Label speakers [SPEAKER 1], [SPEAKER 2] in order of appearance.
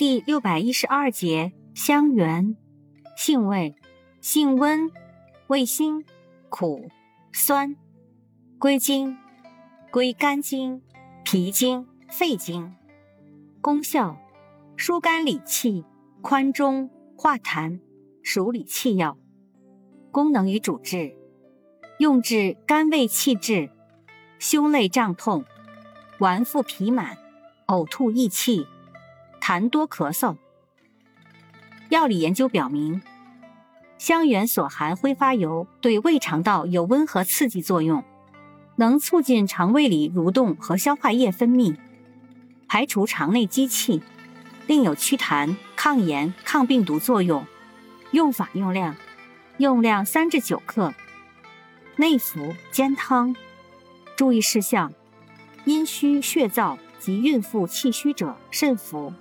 [SPEAKER 1] 第六百一十二节香橼，性味，性温，味辛，苦，酸，归经，归肝经、脾经、肺经。功效，疏肝理气，宽中，化痰，属理气药。功能与主治，用治肝胃气滞、胸肋胀痛、脘腹痞满、呕吐易气、痰多咳嗽。药理研究表明，香橼所含挥发油对胃肠道有温和刺激作用，能促进肠胃里蠕动和消化液分泌，排除肠内积气，另有祛痰、抗炎、抗病毒作用。用法用量。用量三至九克，内服煎汤。注意事项：阴虚血燥及孕妇气虚者慎服。